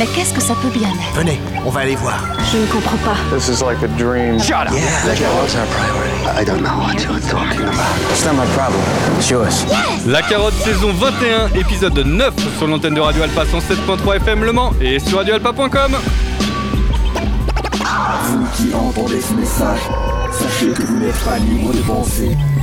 Mais qu'est-ce que ça peut bien être? Venez, on va aller voir. Je ne comprends pas. This is like a dream. Shut up. Yeah, la carotte, c'est un priority? I don't know what you're talking about. It's not my problem. It's yours. La carotte saison 21, épisode 9 sur l'antenne de Radio Alpa 107.3 FM Le Mans et sur radioalpa.com. Vous qui entendez ce message, sachez que vous n'êtes pas libre de penser,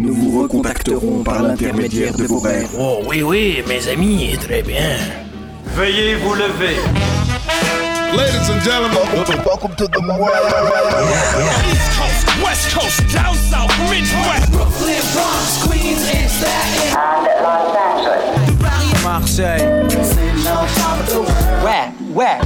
Nous vous recontacterons par l'intermédiaire de vos rêves. Oh oui, oui, mes amis, très bien. Veuillez vous lever. Ladies and gentlemen, welcome to the East Coast, West Coast, down south, Midwest. Brooklyn, Bronx, Queens, and Staten Marseille. Ouais, ouais.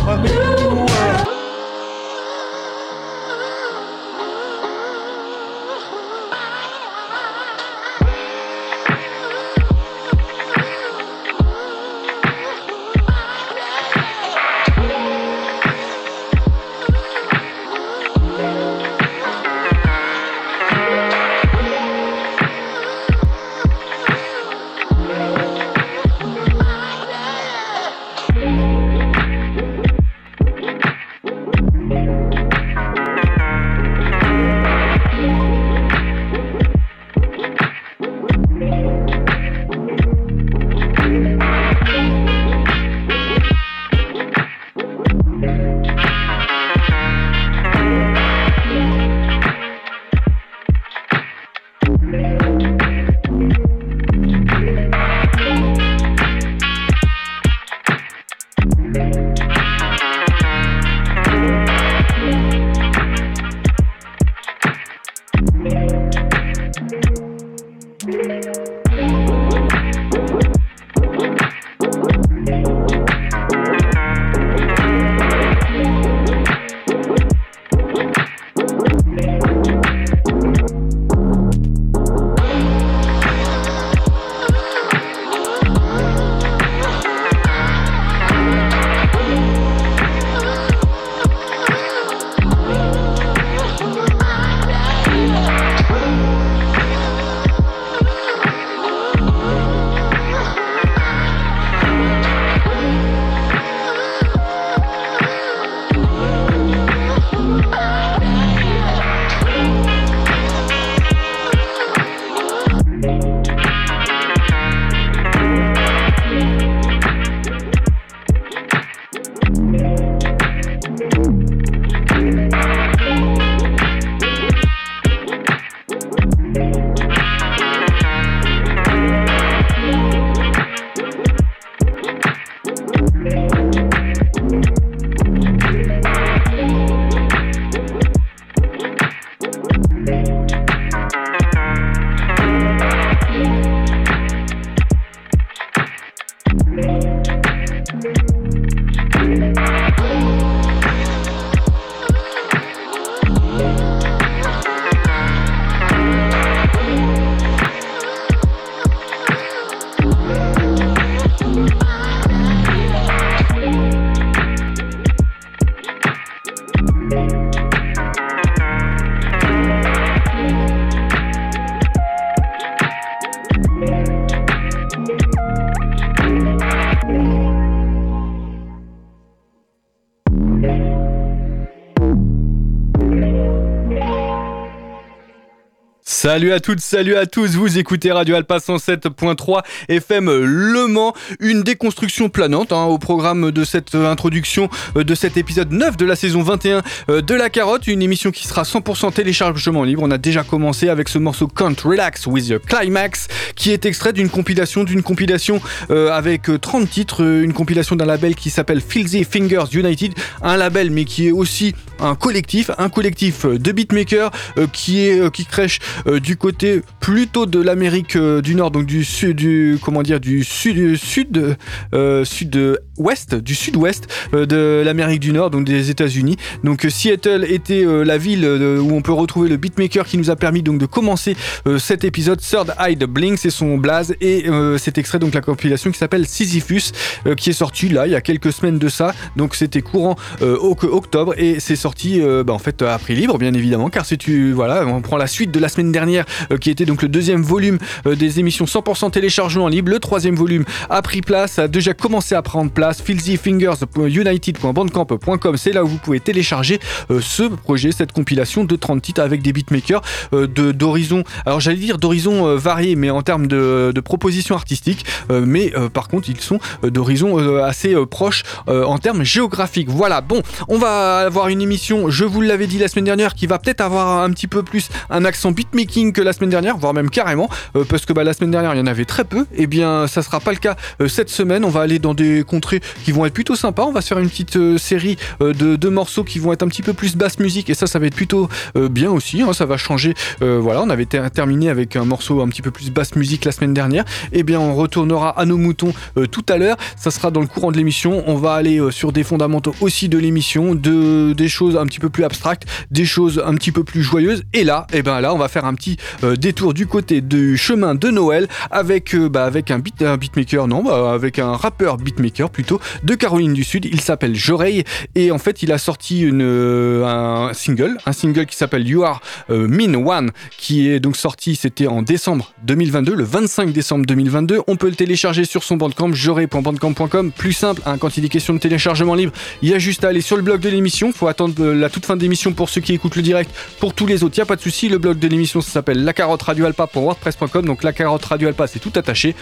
Salut à toutes, salut à tous, vous écoutez Radio Alpa 107.3 FM Le Mans, une déconstruction planante hein, au programme de cette euh, introduction euh, de cet épisode 9 de la saison 21 euh, de La Carotte, une émission qui sera 100% téléchargement libre. On a déjà commencé avec ce morceau Can't Relax with the Climax qui est extrait d'une compilation, d'une compilation avec euh, 30 titres, une compilation d'un label qui s'appelle Filthy Fingers United, un label mais qui est aussi un collectif, un collectif de beatmakers qui est euh, qui crèche du côté plutôt de l'Amérique euh, du Nord, donc du sud, du comment dire, du sud, sud, euh, sud-ouest, du sud-ouest euh, de l'Amérique du Nord, donc des États-Unis. Donc Seattle était la ville où on peut retrouver le beatmaker qui nous a permis donc de commencer cet épisode. Third Eye de Blink, c'est son blaze et cet extrait donc la compilation qui s'appelle Sisyphus, qui est sorti là il y a quelques semaines de ça. Donc c'était courant octobre et c'est sorti bah, en fait à prix libre bien évidemment car si tu voilà on prend la suite de la semaine dernière euh, qui était donc le deuxième volume euh, des émissions 100% téléchargement libre. Le troisième volume a pris place a déjà commencé à prendre place. filthyfingers.united.bandcamp.com c'est là où vous pouvez télécharger euh, ce projet cette compilation de 30 titres avec des beatmakers de d'horizons alors j'allais dire d'horizons variés mais en termes de, de propositions artistiques mais par contre ils sont d'horizons assez proches en termes géographiques. Voilà bon on va avoir une émission je vous l'avais dit la semaine dernière qui va peut-être avoir un petit peu plus un accent beatmaking que la semaine dernière voire même carrément euh, parce que bah, la semaine dernière il y en avait très peu. Et bien ça sera pas le cas euh, cette semaine. On va aller dans des contrées qui vont être plutôt sympas. On va se faire une petite euh, série de, de morceaux qui vont être un petit peu plus basse musique. Et ça ça va être plutôt bien aussi hein, ça va changer voilà. On avait ter- terminé avec un morceau un petit peu plus basse musique la semaine dernière. Et bien on retournera à nos moutons tout à l'heure. Ça sera dans le courant de l'émission. On va aller sur des fondamentaux aussi de l'émission de des choses un petit peu plus abstractes des choses un petit peu plus joyeuses. Et là et ben là on va faire un petit euh, détour du côté du chemin de Noël avec euh, bah, avec un beat beatmaker non bah, avec un rappeur beatmaker plutôt de Caroline du Sud. Il s'appelle Joreille et en fait il a sorti une euh, un single un single qui s'appelle You Are Mean One qui est donc sorti c'était en décembre 2022 le 25 décembre 2022 on peut le télécharger sur son bandcamp joreille.bandcamp.com plus simple hein, quand il est question de téléchargement libre il y a juste à aller sur le blog de l'émission. Faut attendre la toute fin de l'émission pour ceux qui écoutent le direct. Pour tous les autres il y a pas de souci le blog de l'émission s'appelle la carotte radio wordpress.com donc la carotte radio alpa c'est tout attaché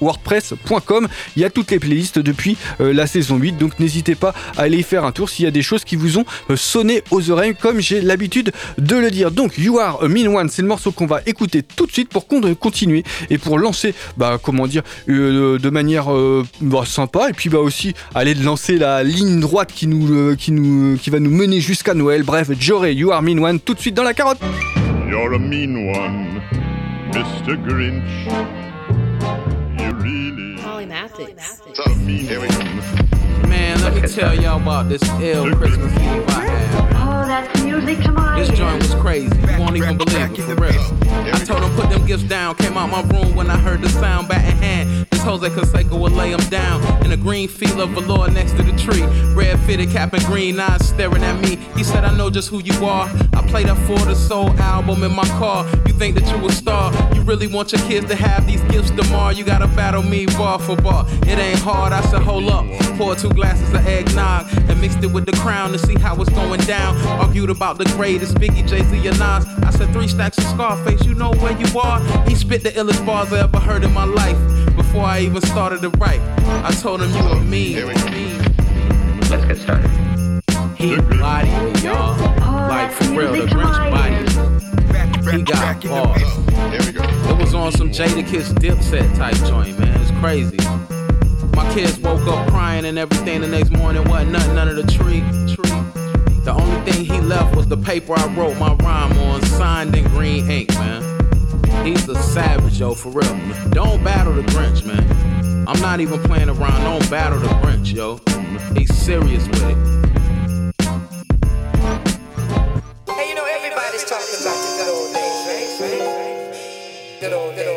.wordpress.com il y a toutes les playlists depuis euh, la saison 8 donc n'hésitez pas à aller y faire un tour s'il y a des choses qui vous ont euh, sonné aux oreilles comme j'ai l'habitude de le dire. Donc You Are a One c'est le morceau qu'on va écouter tout de suite pour con- continuer et pour lancer bah comment dire euh, de manière euh, bah, sympa. Et puis bah aussi aller lancer la ligne droite qui nous euh, qui nous qui va nous mener jusqu'à Noël. Bref Jory You Are Mean One tout de suite dans la carotte You're a mean one, Mr. Grinch. You really So, here we go. Man, let me tell y'all about this ill Christmas Eve I had. This joint was crazy. You won't even believe it, for real. I told him put them gifts down. Came out my room when I heard the sound bat in hand. This Jose Canseco would lay him down in a green field of velour next to the tree. Red fitted cap and green eyes staring at me. He said, I know just who you are. I played up for the soul album in my car. You think that you a star? You really want your kids to have these gifts tomorrow? You gotta battle me bar for bar. It ain't hard. I said, hold up. Pour two glasses of eggnog and mixed it with the crown to see how it's going down. Argued about the greatest Biggie, Jay Z, and Nas. I said three stacks of Scarface. You know where you are? He spit the illest bars I ever heard in my life. Before I even started to write, I told him you were mean. Let's get started. He bodied me, y'all. Like for real, the Grinch body. He got bars. It was on some Jada Kiss Dipset type joint, man. It's crazy. My kids woke up crying and everything the next morning. Wasn't nothing under the tree. tree. The only thing he left was the paper I wrote my rhyme on, signed in green ink, man. He's a savage, yo, for real. Don't battle the Grinch, man. I'm not even playing around. Don't battle the Grinch, yo. He's serious with it. Hey, you know, everybody's talking about the good old days, right? Good old days,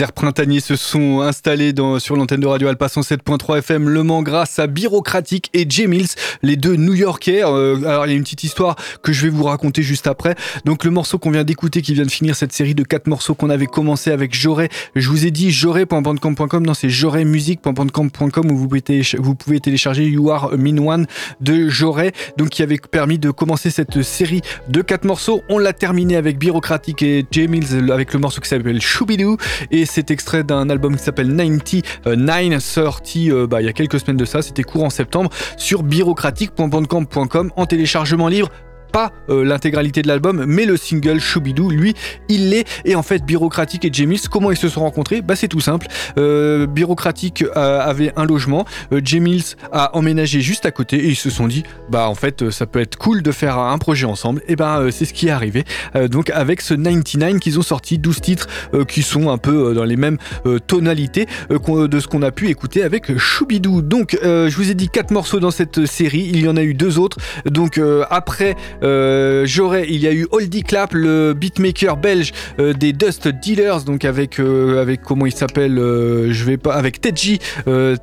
Airs printaniers se sont installés sur l'antenne de Radio Alpa 107.3 FM Le Mans grâce à Bureaucratique et J Mills, les deux New-Yorkais. Euh, alors il y a une petite histoire que je vais vous raconter juste après. Donc le morceau qu'on vient d'écouter, qui vient de finir cette série de quatre morceaux qu'on avait commencé avec Joré. Je vous ai dit joré.bandcamp.com, non c'est jorémusique.bandcamp.com où vous pouvez, télécharger You Are Mean One de Joré, donc qui avait permis de commencer cette série de quatre morceaux. On l'a terminé avec Bureaucratique et J Mills avec le morceau qui s'appelle Choubidou et c'est extrait d'un album qui s'appelle 99 sorti euh, bah, il y a quelques semaines de ça, c'était courant septembre sur bureaucratique.bandcamp.com en téléchargement libre pas euh, l'intégralité de l'album, mais le single Choubidou, lui, il l'est. Et en fait, Bureaucratique et Jamis, comment ils se sont rencontrés? Bah c'est tout simple. Euh, Bureaucratique euh, avait un logement, euh, a emménagé juste à côté et ils se sont dit, bah en fait, ça peut être cool de faire un projet ensemble. Et ben c'est ce qui est arrivé. donc avec ce 99 qu'ils ont sorti, 12 titres qui sont un peu dans les mêmes tonalités de ce qu'on a pu écouter avec Choubidou. Donc je vous ai dit quatre morceaux dans cette série, il y en a eu deux autres. Donc après j'aurais, il y a eu Oldie Clap, le beatmaker belge euh, des Dust Dealers, donc avec euh, avec comment il s'appelle, je vais pas, avec Tedji.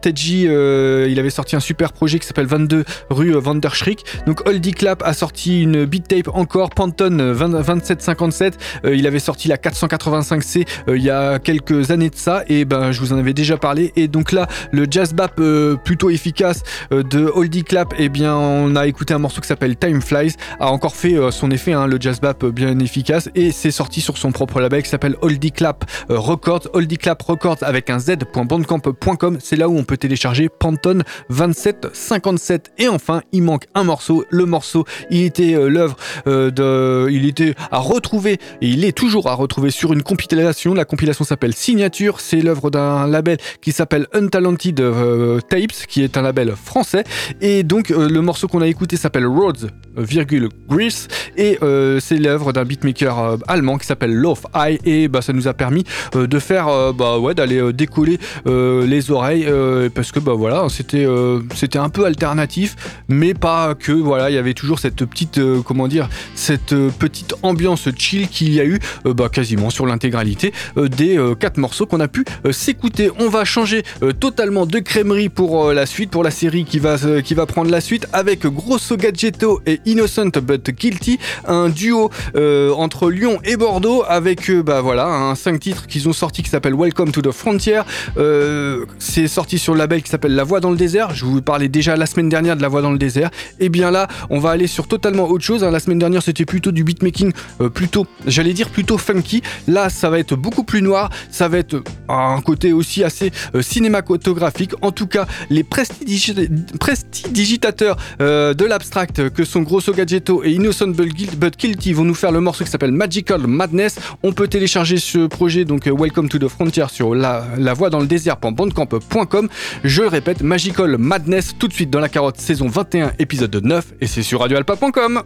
Tedji, il avait sorti un super projet qui s'appelle 22 rue Vanderschrick. Donc Oldie Clap a sorti une beat tape encore, Pantone 2757. il avait sorti la 485C il y a quelques années de ça, et ben je vous en avais déjà parlé. Et donc là, le jazz bap plutôt efficace de Oldie Clap, et eh bien on a écouté un morceau qui s'appelle Time Flies a encore fait euh, son effet, hein, le jazz bap bien efficace, et c'est sorti sur son propre label qui s'appelle Oldie Clap euh, Records, Oldie Clap Records avec un z.bandcamp.com, c'est là où on peut télécharger Pantone 2757. Et enfin, il manque un morceau, le morceau, il était euh, l'œuvre de, il était à retrouver, et il est toujours à retrouver sur une compilation, la compilation s'appelle Signature, c'est l'œuvre d'un label qui s'appelle Untalented Tapes, qui est un label français, et donc le morceau qu'on a écouté s'appelle Roads, virgule Grease. Et euh, c'est l'œuvre d'un beatmaker euh, allemand qui s'appelle Love Eye et bah, ça nous a permis euh, de faire bah ouais d'aller décoller les oreilles parce que bah voilà c'était c'était un peu alternatif mais pas que voilà il y avait toujours cette petite comment dire cette petite ambiance chill qu'il y a eu bah, quasiment sur l'intégralité des quatre morceaux qu'on a pu s'écouter. On va changer totalement de crèmerie pour la suite pour la série qui va qui va prendre la suite avec Grosso Gadgetto et Innocent But Guilty, un duo euh, entre Lyon et Bordeaux avec euh, bah voilà un 5 titres qu'ils ont sorti qui s'appelle Welcome to the Frontier. Euh, c'est sorti sur le label qui s'appelle La Voix dans le désert. Je vous parlais déjà la semaine dernière de La Voix dans le désert. Et bien là, on va aller sur totalement autre chose. Hein. La semaine dernière, c'était plutôt du beatmaking, plutôt, j'allais dire plutôt funky. Là, ça va être beaucoup plus noir. Ça va être un côté aussi assez cinématographique. En tout cas, les prestidigitateurs de l'abstract que sont Grosso Gadgetto et Innocent But Guilty vont nous faire le morceau qui s'appelle Magical Madness. On peut télécharger ce projet, donc euh, Welcome to the Frontier, sur la, la voix dans le désert.bandcamp.com. Je répète, Magical Madness, tout de suite dans la carotte, saison 21, épisode 9, et c'est sur radioalpa.com.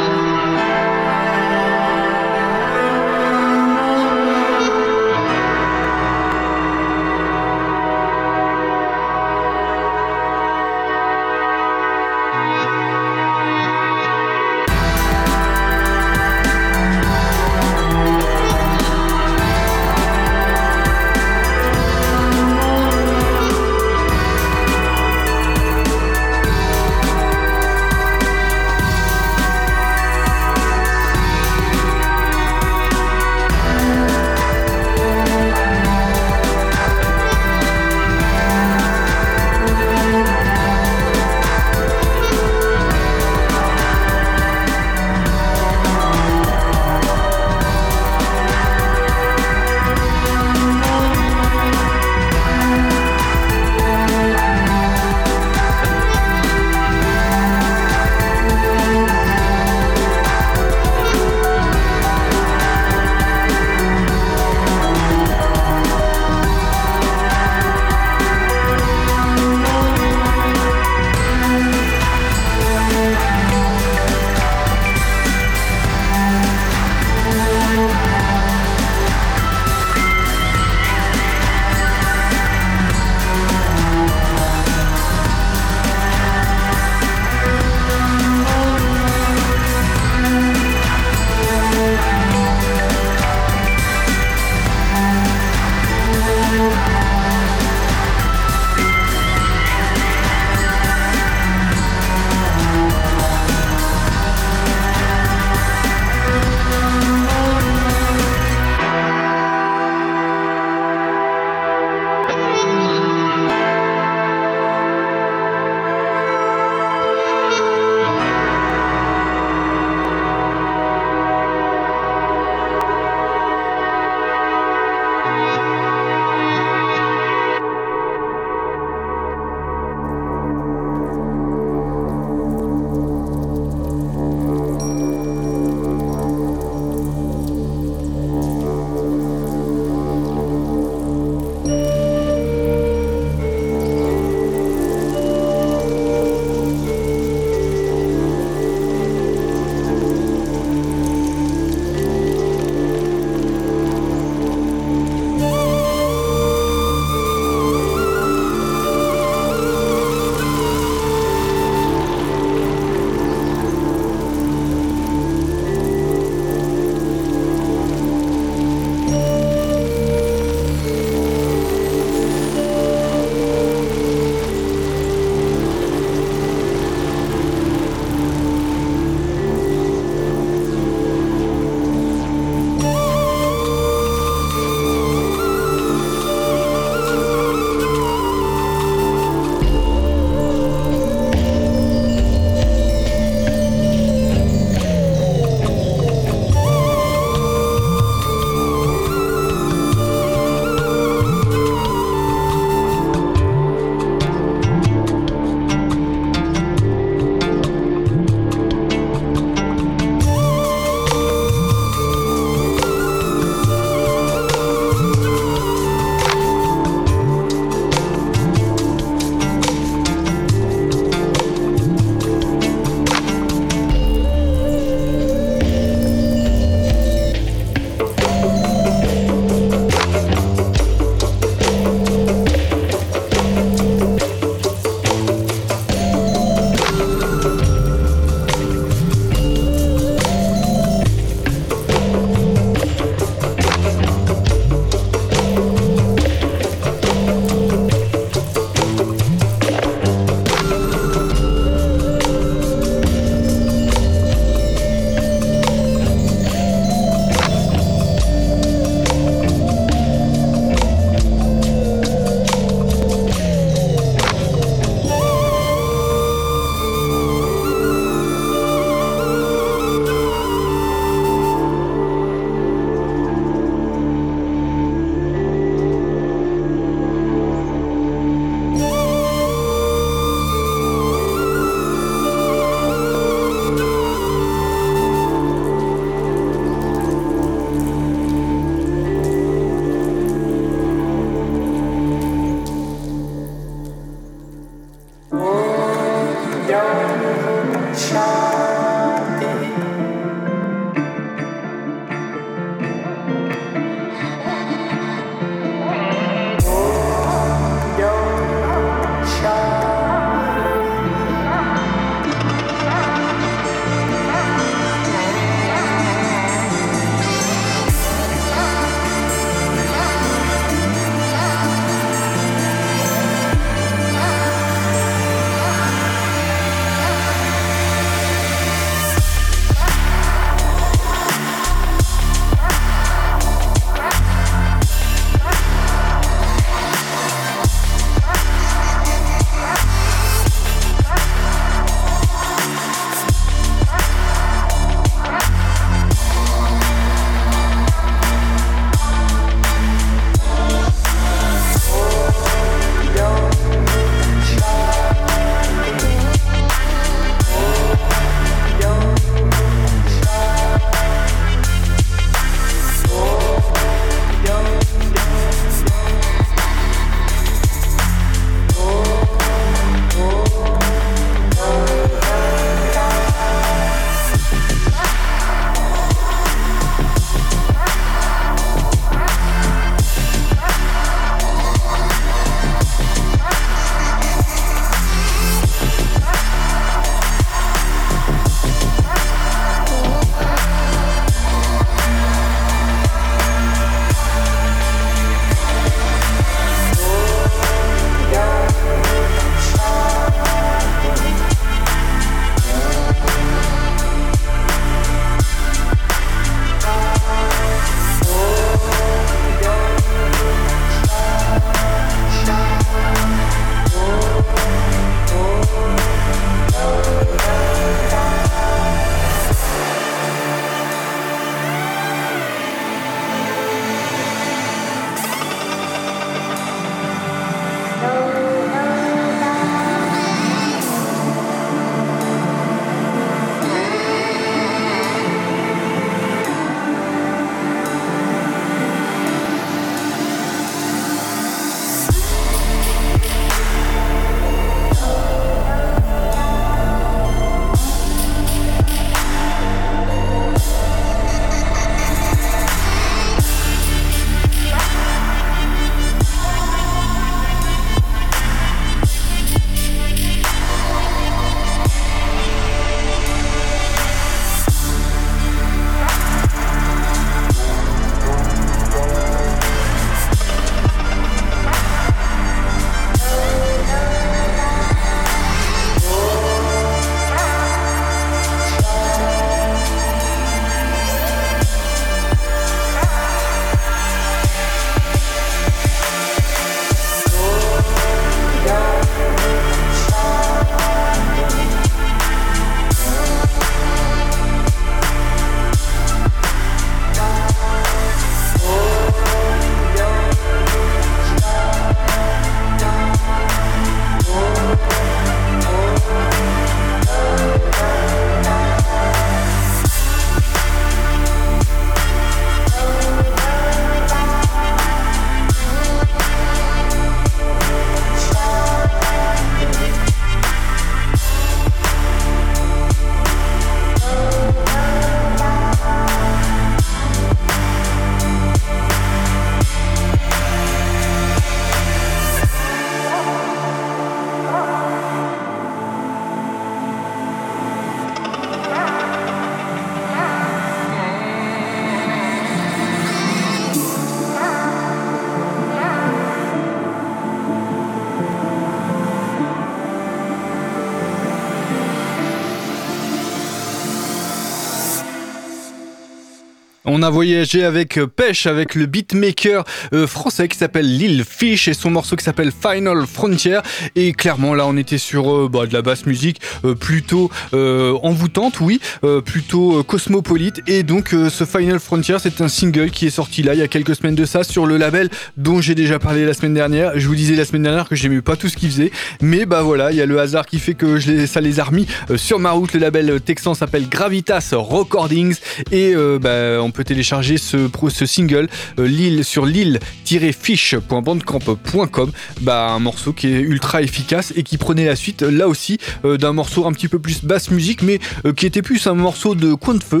On a voyagé avec euh, Pêche, avec le beatmaker euh, français qui s'appelle Lil Fish et son morceau qui s'appelle Final Frontier. Et clairement, là, on était sur euh, bah, de la basse musique plutôt envoûtante, oui, plutôt cosmopolite. Et donc, ce Final Frontier, c'est un single qui est sorti là il y a quelques semaines de ça sur le label dont j'ai déjà parlé la semaine dernière. Je vous disais la semaine dernière que j'aimais pas tout ce qu'il faisait, mais bah voilà, il y a le hasard qui fait que ça les a remis sur ma route. Le label texan s'appelle Gravitas Recordings et bah, on peut télécharger ce, single euh, sur l'île-fiche.bandcamp.com. Bah, un morceau qui est ultra efficace et qui prenait la suite là aussi euh, d'un morceau un petit peu plus basse musique, mais euh, qui était plus un morceau de coin de feu,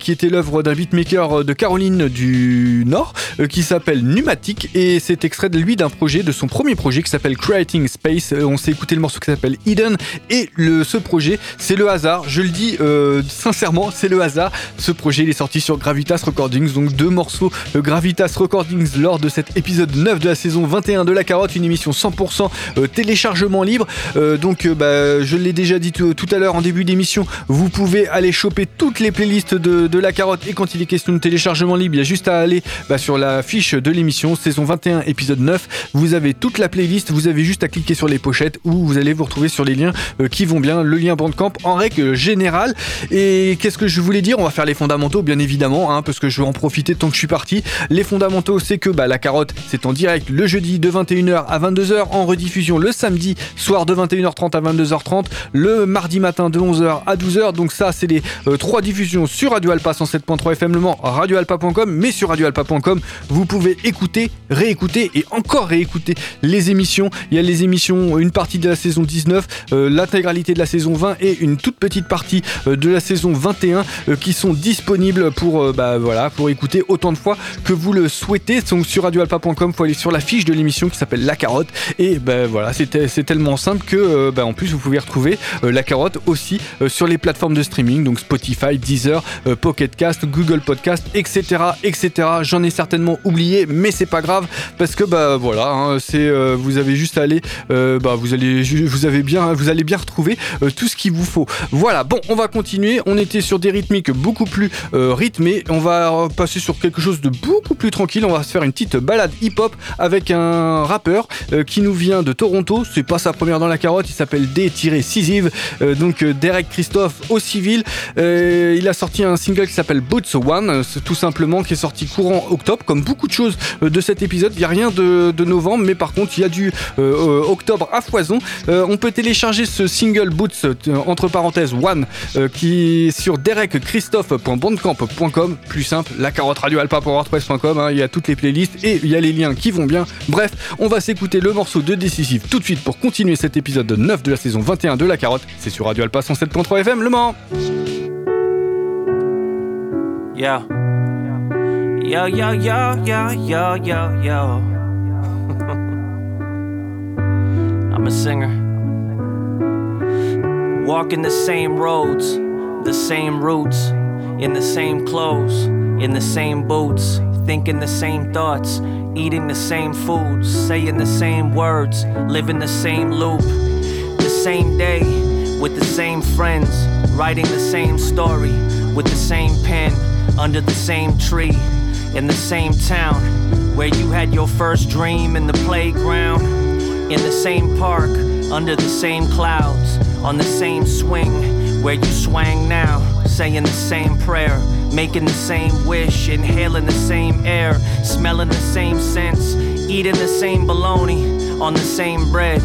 qui était l'œuvre d'un beatmaker de Caroline du Nord qui s'appelle Pneumatic et c'est extrait de lui d'un projet, de son premier projet qui s'appelle Creating Space. on s'est écouté le morceau qui s'appelle Eden et ce projet, c'est le hasard. Je le dis sincèrement, c'est le hasard. Ce projet il est sorti sur Gravity Recordings, donc deux morceaux Gravitas Recordings lors de cet épisode 9 de la saison 21 de La Carotte, une émission 100% euh, téléchargement libre. Euh, donc euh, bah, je l'ai déjà dit tout, à l'heure en début d'émission, vous pouvez aller choper toutes les playlists de, La Carotte et quand il est question de téléchargement libre, il y a juste à aller bah, sur la fiche de l'émission, saison 21, épisode 9. Vous avez toute la playlist, vous avez juste à cliquer sur les pochettes où vous allez vous retrouver sur les liens qui vont bien, le lien Bandcamp en règle générale. Et qu'est-ce que je voulais dire? On va faire les fondamentaux, bien évidemment. Hein. Hein, que je veux en profiter tant que je suis parti. Les fondamentaux, c'est que bah, la carotte, c'est en direct le jeudi de 21h à 22h, en rediffusion le samedi soir de 21h30 à 22h30, le mardi matin de 11h à 12h. Donc ça, c'est les euh, trois diffusions sur Radio Alpa 107.3 FM Le Mans, radioalpa.com, mais sur radioalpa.com, vous pouvez écouter, réécouter et encore réécouter les émissions. Il y a les émissions, une partie de la saison 19, euh, l'intégralité de la saison 20 et une toute petite partie euh, de la saison 21 qui sont disponibles pour bah, voilà, pour écouter autant de fois que vous le souhaitez. Donc sur radioalpa.com, faut aller sur la fiche de l'émission qui s'appelle La Carotte. Et ben voilà, c'est tellement simple que euh, bah, en plus vous pouvez retrouver euh, La Carotte aussi euh, sur les plateformes de streaming, donc Spotify, Deezer, Pocket Cast, Google Podcast, etc. etc. J'en ai certainement oublié, mais c'est pas grave parce que bah voilà, hein, c'est vous avez juste à aller, bah vous allez vous avez bien vous allez bien retrouver tout ce qu'il vous faut. Voilà, bon, on va continuer. On était sur des rythmiques beaucoup plus rythmées va passer sur quelque chose de beaucoup plus tranquille. On va se faire une petite balade hip-hop avec un rappeur euh, qui nous vient de Toronto. C'est pas sa première dans la carotte. Il s'appelle D-Cisive. Euh, donc euh, Derek Christophe au civil. il a sorti un single qui s'appelle Boots One, tout simplement, qui est sorti courant octobre. Comme beaucoup de choses de cet épisode, il n'y a rien de, novembre, mais par contre, il y a du octobre à foison. on peut télécharger ce single Boots entre parenthèses One qui est sur derekchristophe.bandcamp.com plus simple, la carotte radio alpa pour WordPress.com, hein, il y a toutes les playlists et il y a les liens qui vont bien. Bref, on va s'écouter le morceau de Décisif tout de suite pour continuer cet épisode 9 de la saison 21 de la carotte. C'est sur Radio Alpa 107.3 FM Le Mans. Yo. Yo, yo, yo, yo, yo, yo, yo. I'm a singer. Walking the same roads, the same routes. In the same clothes, in the same boots, thinking the same thoughts, eating the same foods, saying the same words, living the same loop. The same day, with the same friends, writing the same story, with the same pen, under the same tree, in the same town, where you had your first dream in the playground, in the same park, under the same clouds, on the same swing where you swang now, saying the same prayer, making the same wish, inhaling the same air, smelling the same scents, eating the same bologna on the same bread.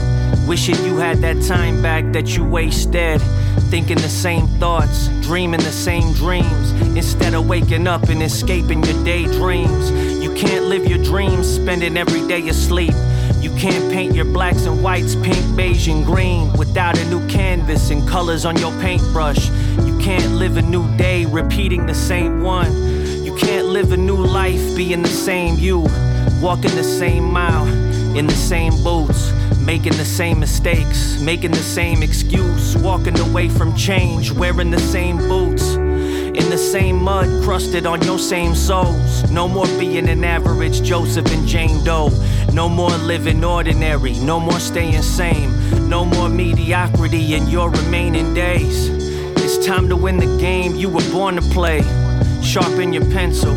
Wishing you had that time back that you wasted. Thinking the same thoughts, dreaming the same dreams. Instead of waking up and escaping your daydreams. You can't live your dreams, spending every day asleep. You can't paint your blacks and whites pink, beige, and green without a new canvas and colors on your paintbrush. You can't live a new day repeating the same one. You can't live a new life being the same you, walking the same mile in the same boots, making the same mistakes, making the same excuse, walking away from change, wearing the same boots. In the same mud crusted on your same souls. No more being an average Joseph and Jane Doe. No more living ordinary. No more staying same. No more mediocrity in your remaining days. It's time to win the game you were born to play. Sharpen your pencil,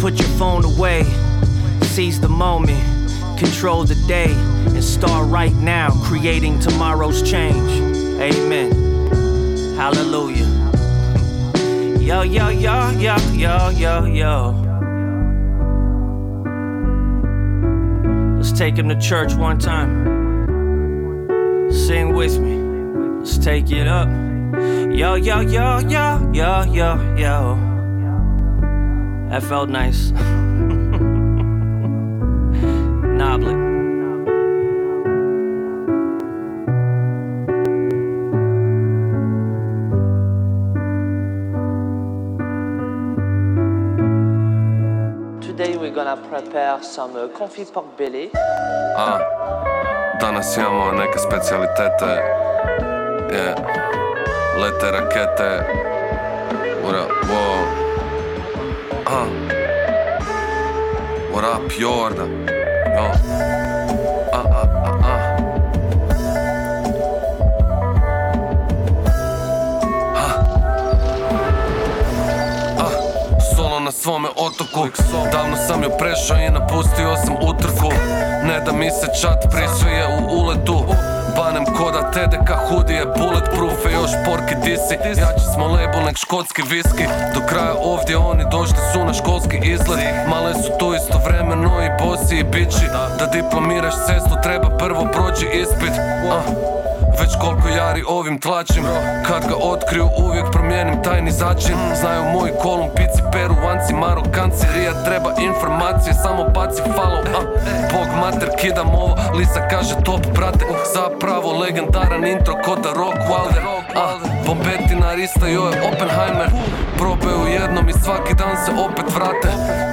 put your phone away, seize the moment, control the day, and start right now creating tomorrow's change. Amen. Hallelujah. Yo, yo, yo, yo, yo, yo, yo. Let's take him to church one time. Sing with me. Let's take it up. Yo, yo, yo, yo, yo, yo, yo. That felt nice. prepare some uh, confit pork belly. A, danas imamo neke specialitete. Je, lete rakete. What a, svome otoku. Davno sam ju prešao i napustio sam utrku. Ne da mi se čat prisvije u uletu. Banem koda TDK hudije Bulletproof i još porki disi Jači smo label nek škotski viski. Do kraja ovdje oni došli su na školski izlet. Male su tu istovremeno i bosi i bići. Da diplomiraš cestu treba prvo proći ispit. Već koliko jari ovim tlačim Kad ga otkriju uvijek promijenim tajni začin. Znaju moji kolumpici, peruanci, marokanci. Rija treba informacije, samo baci follow a, Bog mater kidam ovo, Lisa kaže top brate. Zapravo legendaran intro kod da Rock Wilder a, Bombetina Rista joj je Oppenheimer Probaju jednom i svaki dan se opet vrate.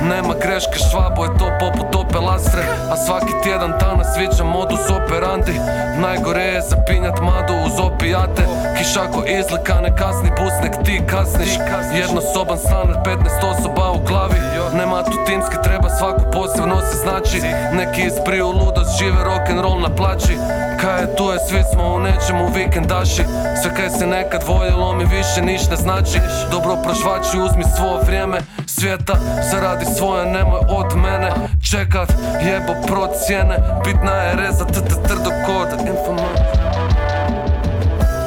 Nema greške, švabo je to poput Opel Astre A svaki tjedan danas sviđa modus operandi. Najgore je zapinjat madu uz opijate. Kišako izlika, ne kasni bus, nek ti kasniš. Jednosoban stan od 15 osoba u glavi Nema tutinski, treba svaku posebno se znači Neki ispriju ludost, žive rock'n'roll na plaći. Kaj je tu je, svi smo u nečemu vikendaši. Sve kaj se nekad voljelo mi više niš ne znači. Dobro prošvači, uzmi svo vrijeme svijeta Zaradi svoje, nemoj od mene čekat. Jebo procijene, bitna je reza t t trdo kod. Informat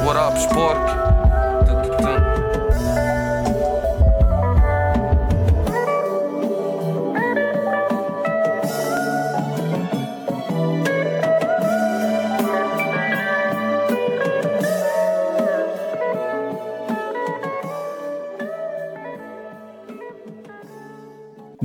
What up, šporki?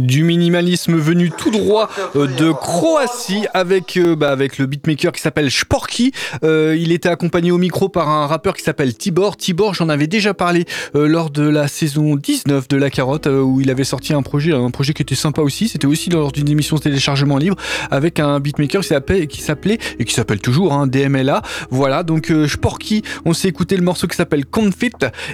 Du minimalisme venu tout droit euh, de Croatie avec, euh, bah, avec le beatmaker qui s'appelle Sporky. Euh, il était accompagné au micro par un rappeur qui s'appelle Tibor. Tibor, j'en avais déjà parlé euh, lors de la saison 19 de La Carotte euh, où il avait sorti un projet, un projet qui était sympa aussi. C'était aussi lors d'une émission de téléchargement libre avec un beatmaker qui s'appelait, et qui s'appelle toujours hein, DMLA. Voilà, donc Sporky, on s'est écouté le morceau qui s'appelle Confit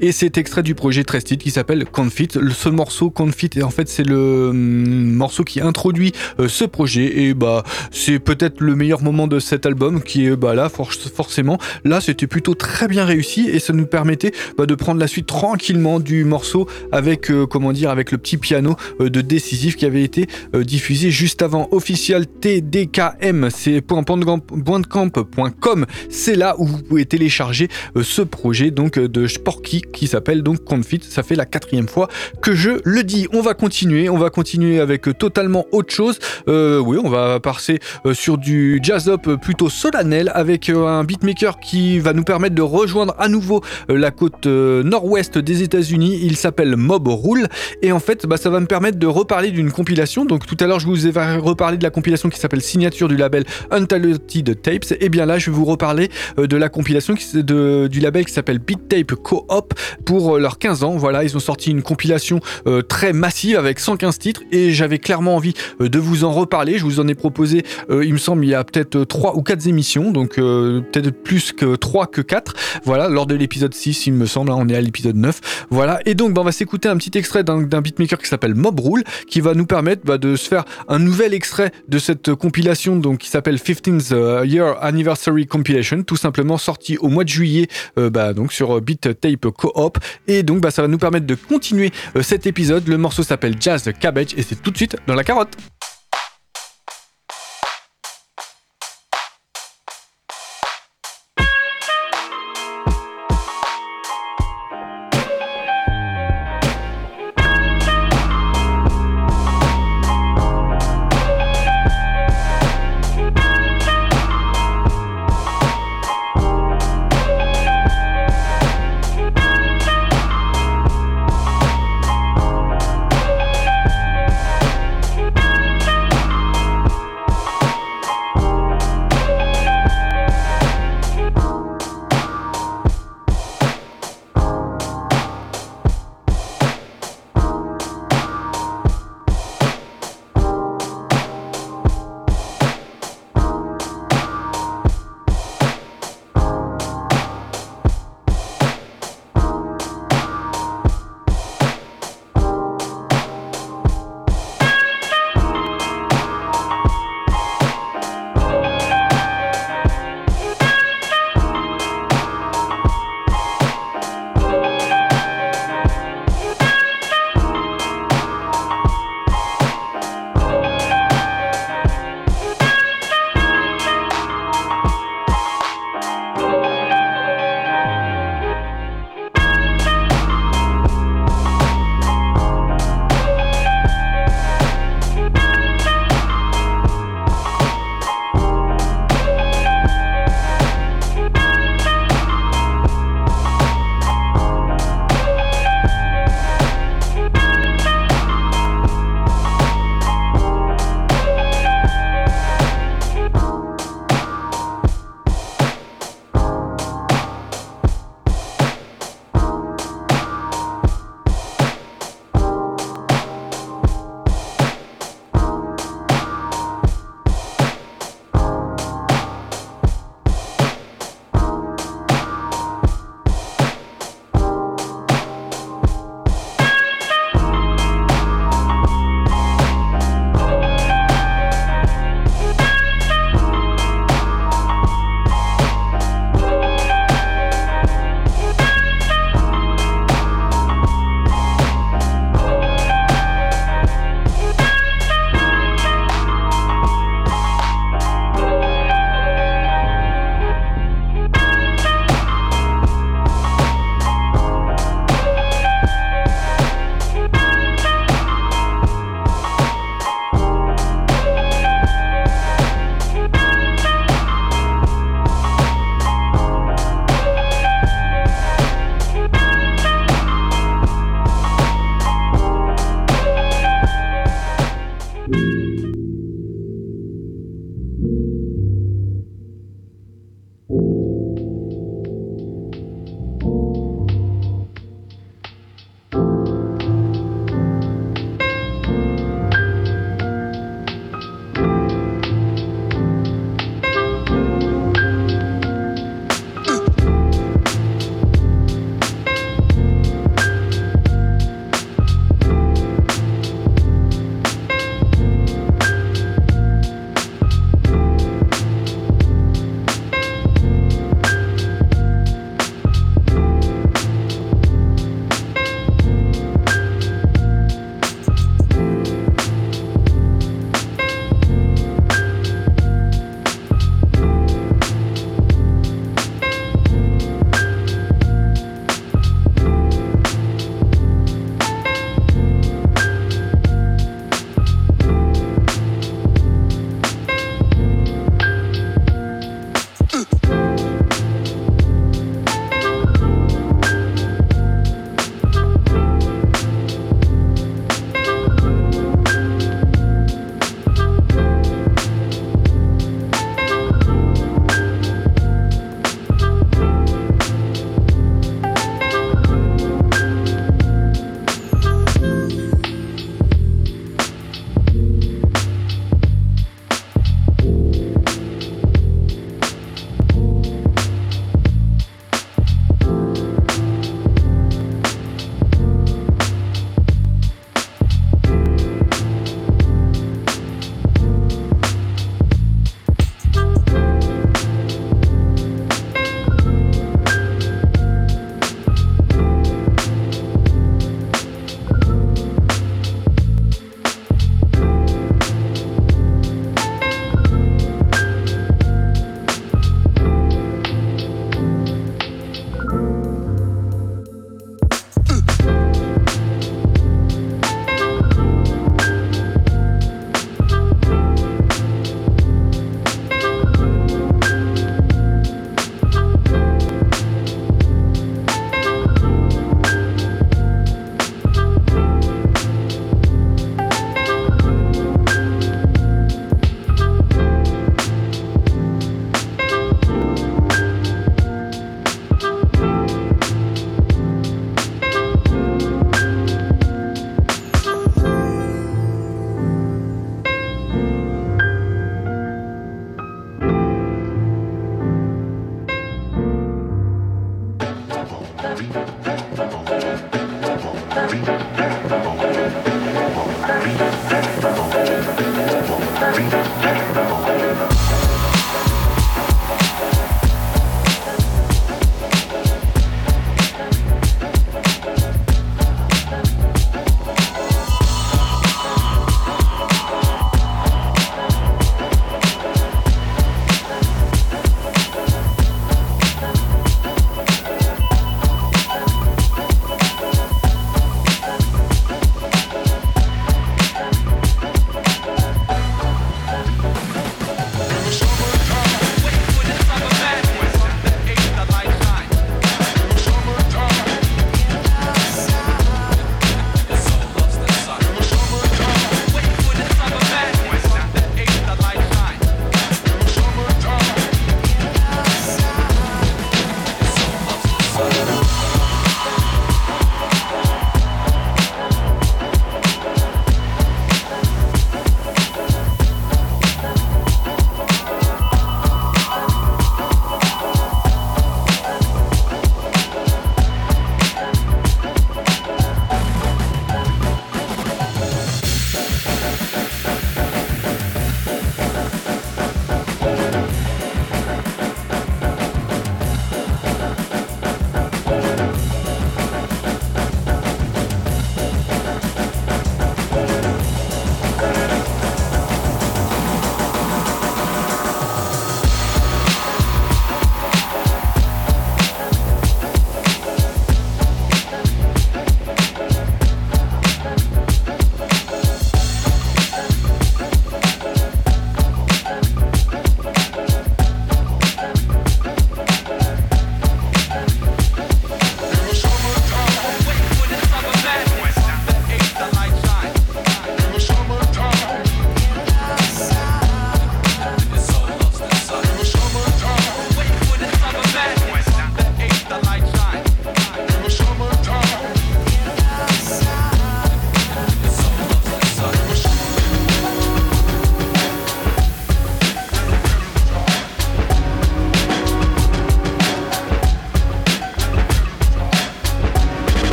et c'est extrait du projet Trested qui s'appelle Confit. Ce morceau Confit, en fait, c'est le morceau qui introduit euh, ce projet. Et bah c'est peut-être le meilleur moment de cet album qui est bah là for- forcément. Là c'était plutôt très bien réussi et ça nous permettait bah, de prendre la suite tranquillement du morceau avec euh, comment dire avec le petit piano euh, de décisif qui avait été euh, diffusé juste avant official TDKM c'est .bandcamp.com c'est là où vous pouvez télécharger euh, ce projet donc euh, de Sporky qui s'appelle donc Confit ça fait la quatrième fois que je le dis. On va continuer on va continuer avec euh, totalement autre chose. Euh, oui on va passer euh, sur du jazz up plutôt solennel avec un beatmaker qui va nous permettre de rejoindre à nouveau la côte nord-ouest des États-Unis. Il s'appelle Mob Rule. Et en fait bah, ça va me permettre de reparler d'une compilation. Donc tout à l'heure je vous ai reparlé de la compilation qui s'appelle signature du label Untalented Tapes. Et bien là je vais vous reparler de la compilation de, du label qui s'appelle Beat Tape Co-op pour leurs 15 ans. Voilà ils ont sorti une compilation très massive avec 115 titre et j'avais clairement envie de vous en reparler. Je vous en ai proposé, il me semble, il y a peut-être 3 ou 4 émissions, donc peut-être plus que 3 que 4. Voilà, lors de l'épisode 6, il me semble, hein, on est à l'épisode 9. Voilà, et donc bah, on va s'écouter un petit extrait d'un beatmaker qui s'appelle Mob Rule, qui va nous permettre bah, de se faire un nouvel extrait de cette compilation donc, qui s'appelle 15th euh, Year Anniversary Compilation, tout simplement sorti au mois de juillet euh, bah, donc sur Beat Tape Co-op. Et donc bah, ça va nous permettre de continuer euh, cet épisode. Le morceau s'appelle Jazz Et c'est tout de suite dans la carotte.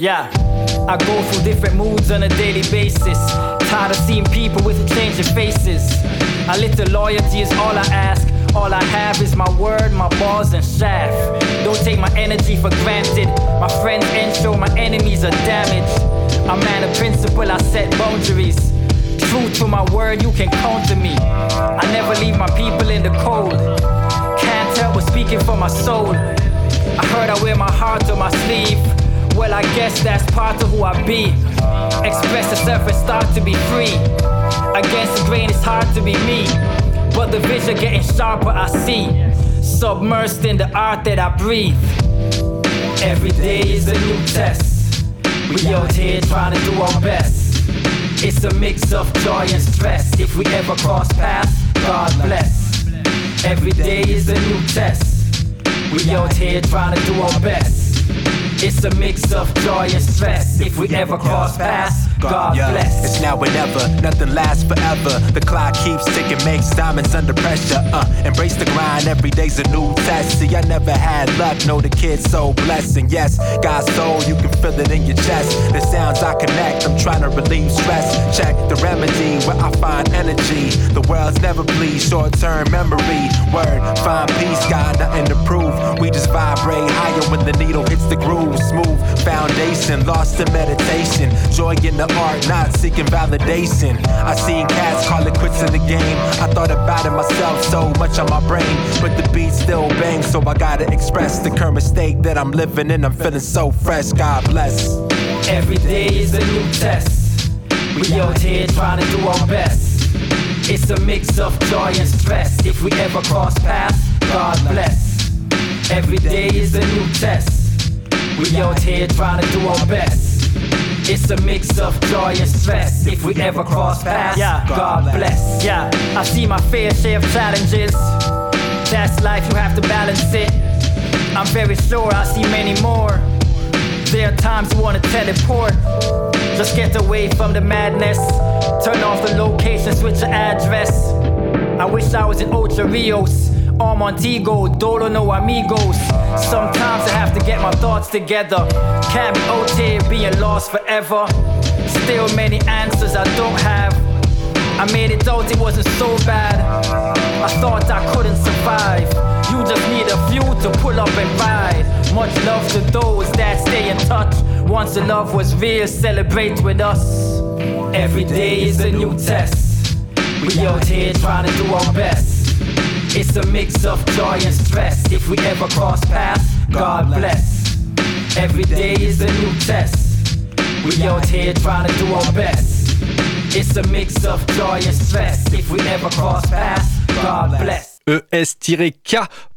Yeah, I go through different moods on a daily basis. Tired of seeing people with changing faces. A little loyalty is all I ask. All I have is my word, my balls, and shaft. Don't take my energy for granted. My friends ensure my enemies are damaged. A man of principle, I set boundaries. True to my word, you can count to me. I never leave my people in the cold. Can't help but speaking for my soul. I heard I wear my heart on my sleeve. Well, I guess that's part of who I be. Express yourself and start to be free. Against the grain, it's hard to be me. But the vision getting sharper, I see. Submersed in the art that I breathe. Every day is a new test. We out here trying to do our best. It's a mix of joy and stress. If we ever cross paths, God bless. Every day is a new test. We out here trying to do our best. It's a mix of joy and stress. If we ever cross paths, God Yeah, bless. It's now or never, nothing lasts forever. The clock keeps ticking, makes diamonds under pressure. Uh, embrace the grind, every day's a new test. See, I never had luck, know the kid's so blessed. And yes, God's soul, you can feel it in your chest. The sounds I connect, I'm trying to relieve stress. Check the remedy where I find energy. The world's never pleased, short term memory. Word, find peace, God, nothing to prove. We just vibrate higher when the needle hits the groove. Smooth foundation, lost in meditation. Joy in the art, not seeking validation. I seen cats call it quits in the game. I thought about it myself so much on my brain, but the beat still bangs, so I gotta express the current state that I'm living in. I'm feeling so fresh. God bless. Every day is a new test. We out here trying to do our best. It's a mix of joy and stress. If we ever cross paths, God bless. Every day is a new test. We out here trying to do our best. It's a mix of joy and stress. If we ever cross paths, God bless. Yeah, I see my fair share of challenges. That's life, you have to balance it. I'm very sure I see many more. There are times you wanna teleport. Just get away from the madness. Turn off the location, switch your address. I wish I was in Ocho Rios or Montego, Dolo no amigos. Sometimes I have to get my thoughts together. Can't be here being lost forever. Still many answers I don't have. I made it out, it wasn't so bad. I thought I couldn't survive. You just need a few to pull up and ride. Much love to those that stay in touch. Once the love was real, celebrate with us. Every day is a new test. We out here trying to do our best. It's a mix of joy and stress. If we ever cross paths, God bless. Every day is a new test. We out here trying to do our best. It's a mix of joy and stress. If we ever cross paths, God bless.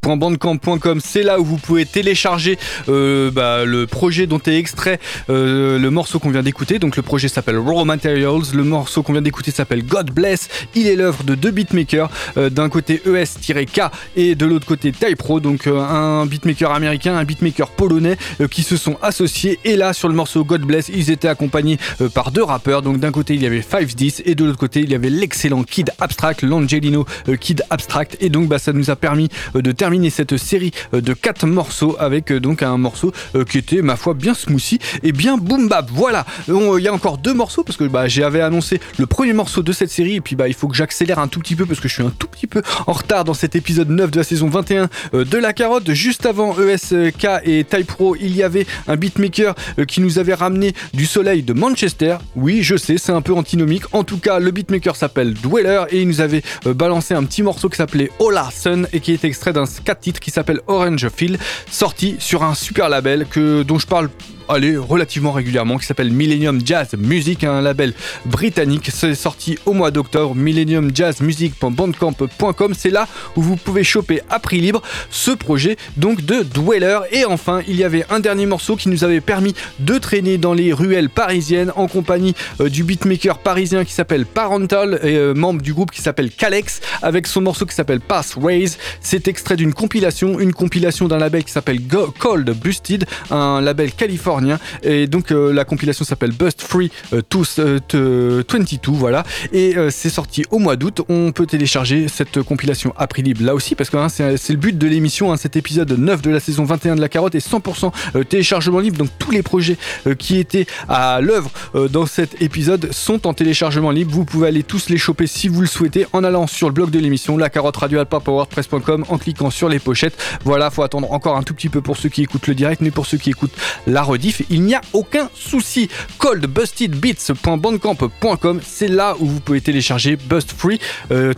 es-k.bandcamp.com c'est là où vous pouvez télécharger euh, bah, le projet dont est extrait euh, le morceau qu'on vient d'écouter. Donc le projet s'appelle Raw Materials. Le morceau qu'on vient d'écouter s'appelle God Bless. Il est l'œuvre de deux beatmakers euh, d'un côté es-k et de l'autre côté Type Pro donc un beatmaker américain un beatmaker polonais qui se sont associés. Et là sur le morceau God Bless ils étaient accompagnés par deux rappeurs. Donc d'un côté il y avait 510 et de l'autre côté il y avait l'excellent Kid Abstract l'Angelino Kid Abstract. Et donc bah, ça nous a permis de terminer cette série euh, de quatre morceaux avec euh, donc un morceau euh, qui était ma foi bien smoothie et bien boom bap. Voilà. Il y a encore deux morceaux parce que bah, j'avais annoncé le premier morceau de cette série et puis bah il faut que j'accélère un tout petit peu parce que je suis un tout petit peu en retard dans cet épisode 9 de la saison 21 euh, de la carotte. Juste avant ESK et Type Pro il y avait un beatmaker qui nous avait ramené du soleil de Manchester. Oui je sais c'est un peu antinomique. En tout cas le beatmaker s'appelle Dweller et il nous avait balancé un petit morceau qui s'appelait Ola Sun et qui est extrait d'un 4 titres qui s'appelle Orange Field sorti sur un super label que dont je parle allez, relativement régulièrement, qui s'appelle Millennium Jazz Music, un label britannique. C'est sorti au mois d'octobre. Millennium Jazz. C'est là où vous pouvez choper à prix libre ce projet donc de Dweller. Et enfin, il y avait un dernier morceau qui nous avait permis de traîner dans les ruelles parisiennes en compagnie euh, du beatmaker parisien qui s'appelle Parental et euh, membre du groupe qui s'appelle Calex avec son morceau qui s'appelle Raise. C'est extrait d'une compilation, une compilation d'un label qui s'appelle Cold Busted, un label californien Et donc la compilation s'appelle Bust Free 22, voilà. Et c'est sorti au mois d'août. On peut télécharger cette compilation à prix libre là aussi parce que hein, c'est le but de l'émission. Hein, cet épisode 9 de la saison 21 de la carotte est 100% téléchargement libre. Donc tous les projets qui étaient à l'œuvre dans cet épisode sont en téléchargement libre. Vous pouvez aller tous les choper si vous le souhaitez en allant sur le blog de l'émission, la carotte radio en cliquant sur les pochettes. Voilà, faut attendre encore un tout petit peu pour ceux qui écoutent le direct, mais pour ceux qui écoutent la il n'y a aucun souci. coldbustedbeats.bandcamp.com, c'est là où vous pouvez télécharger Bust Free 22 euh,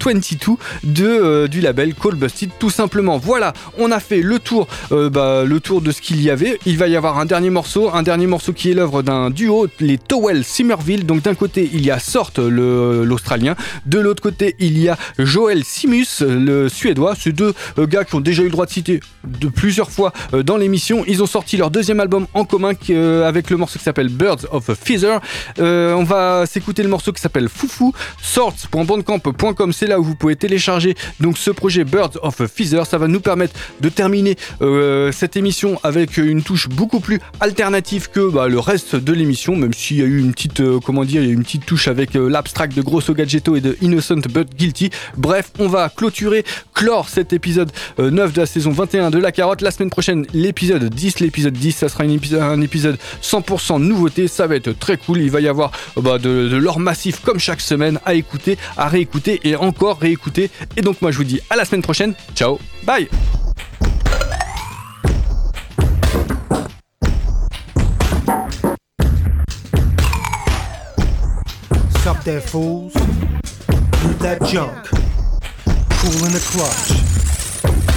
de, euh, du label Cold Busted, tout simplement. Voilà, on a fait le tour, euh, bah, le tour de ce qu'il y avait. Il va y avoir un dernier morceau, un dernier morceau qui est l'œuvre d'un duo, les Towell Simmerville. Donc d'un côté, il y a Sort, l'Australien, de l'autre côté, il y a Joel Simus, le Suédois. Ces deux gars qui ont déjà eu le droit de citer de plusieurs fois dans l'émission. Ils ont sorti leur deuxième album en commun avec le morceau qui s'appelle Birds of a Feather. on va s'écouter le morceau qui s'appelle Foufou. Sorts.bandcamp.com, c'est là où vous pouvez télécharger donc ce projet Birds of a Feather. Ça va nous permettre de terminer cette émission avec une touche beaucoup plus alternative que bah, le reste de l'émission, même s'il y a eu une petite, comment dire, une petite touche avec l'abstract de Grosso Gadgetto et de Innocent But Guilty. Bref, on va clôturer, clore cet épisode 9 de la saison 21 de La Carotte. La semaine prochaine, l'épisode 10. L'épisode 10, ça sera un épisode 100% nouveauté. Ça va être très cool. Il va y avoir bah, de, l'or massif comme chaque semaine à écouter, à réécouter et encore réécouter. Et donc, moi, je vous dis à la semaine prochaine. Ciao, bye! There, fools.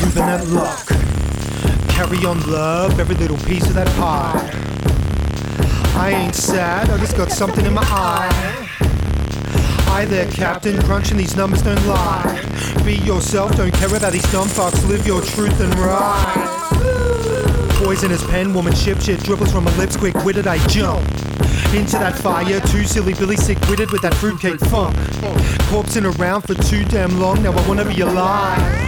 In the luck. Carry on, love, every little piece of that pie. I ain't sad, I just got something in my eye. Hi there, Captain, crunching these numbers don't lie. Be yourself, don't care about these dumb fucks, live your truth and ride. Poisonous pen, womanship, shit dribbles from my lips, quick witted, I jump. Into that fire, too silly Billy sick witted with that fruitcake funk. Corpsing around for too damn long, now I wanna be alive.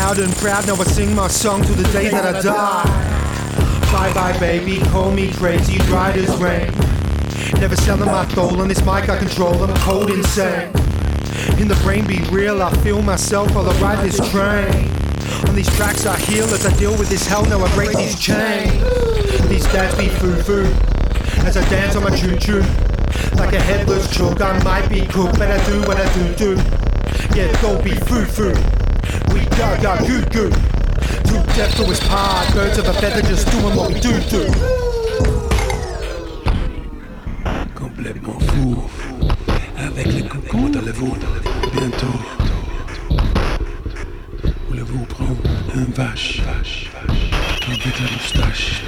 Out and proud, now I sing my song till the day that I die. Bye bye, baby, call me crazy, right as rain. Never selling my soul on this mic, I control, I'm cold insane. In the brain, be real, I feel myself while I ride this train. On these tracks, I heal as I deal with this hell, now I break these chains. These dads be foo foo as I dance on my choo choo. Like a headless choke, I might be cooked, but I do what I do do. Yeah, don't be foo foo. We got got goo goo. Too deaf to his part, birds of a feather just doing what we do do. Complètement fou, avec les cocons dans le ventre, bientôt. Voulez-vous prendre un vache, avec la moustache,